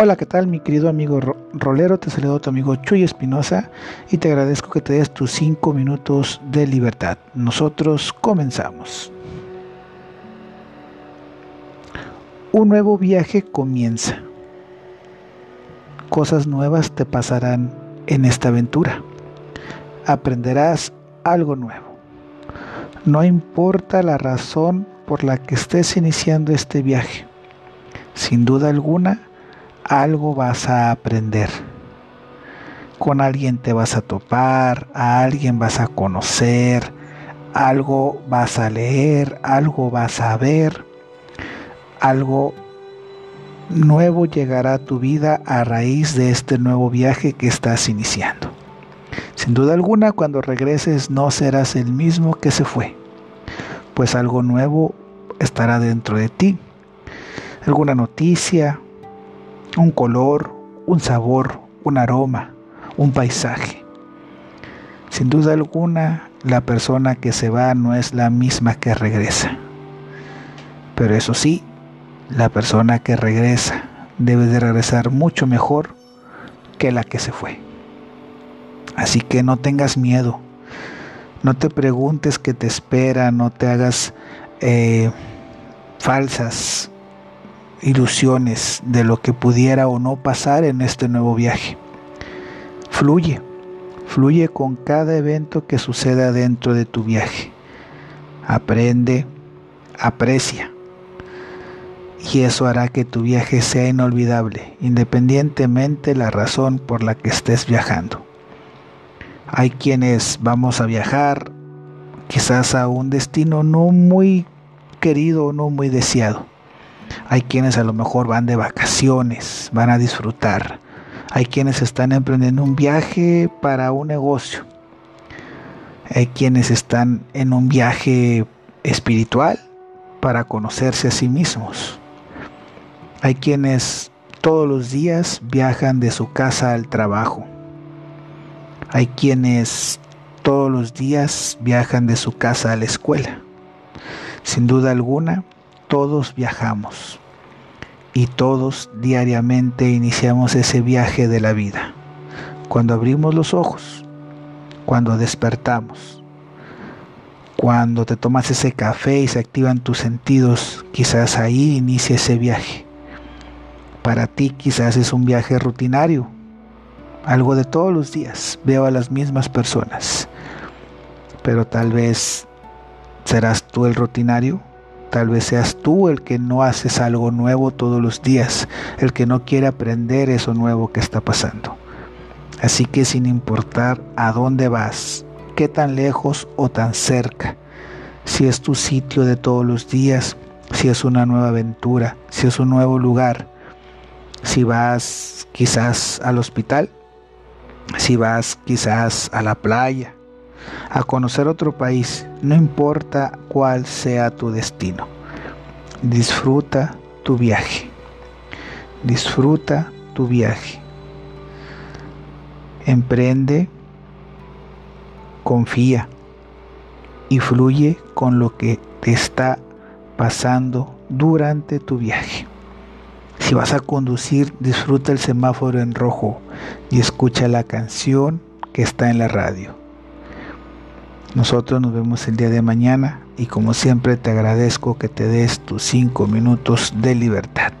Hola, ¿qué tal mi querido amigo rolero? Te saludo tu amigo Chuy Espinosa y te agradezco que te des tus 5 minutos de libertad. Nosotros comenzamos. Un nuevo viaje comienza. Cosas nuevas te pasarán en esta aventura. Aprenderás algo nuevo. No importa la razón por la que estés iniciando este viaje. Sin duda alguna, algo vas a aprender. Con alguien te vas a topar, a alguien vas a conocer, algo vas a leer, algo vas a ver, algo nuevo llegará a tu vida a raíz de este nuevo viaje que estás iniciando. Sin duda alguna, cuando regreses no serás el mismo que se fue, pues algo nuevo estará dentro de ti. Alguna noticia, un color, un sabor, un aroma, un paisaje. Sin duda alguna, la persona que se va no es la misma que regresa. Pero eso sí, la persona que regresa debe de regresar mucho mejor que la que se fue. Así que no tengas miedo, no te preguntes qué te espera, no te hagas eh, falsas ilusiones de lo que pudiera o no pasar en este nuevo viaje. Fluye, fluye con cada evento que suceda dentro de tu viaje. Aprende, aprecia. Y eso hará que tu viaje sea inolvidable, independientemente la razón por la que estés viajando. Hay quienes vamos a viajar quizás a un destino no muy querido o no muy deseado hay quienes a lo mejor van de vacaciones, van a disfrutar. Hay quienes están emprendiendo un viaje para un negocio. Hay quienes están en un viaje espiritual para conocerse a sí mismos. Hay quienes todos los días viajan de su casa al trabajo. Hay quienes todos los días viajan de su casa a la escuela. Sin duda alguna, todos viajamos y todos diariamente iniciamos ese viaje de la vida. Cuando abrimos los ojos, cuando despertamos, cuando te tomas ese café y se activan tus sentidos, quizás ahí inicia ese viaje. Para ti quizás es un viaje rutinario, algo de todos los días. Veo a las mismas personas, pero tal vez serás tú el rutinario Tal vez seas tú el que no haces algo nuevo todos los días, el que no quiere aprender eso nuevo que está pasando. Así que sin importar a dónde vas, qué tan lejos o tan cerca, si es tu sitio de todos los días, si es una nueva aventura, si es un nuevo lugar, si vas quizás al hospital, si vas quizás a la playa, a conocer otro país, no importa cuál sea tu destino. Disfruta tu viaje. Disfruta tu viaje. Emprende, confía y fluye con lo que te está pasando durante tu viaje. Si vas a conducir, disfruta el semáforo en rojo y escucha la canción que está en la radio. Nosotros nos vemos el día de mañana y como siempre te agradezco que te des tus cinco minutos de libertad.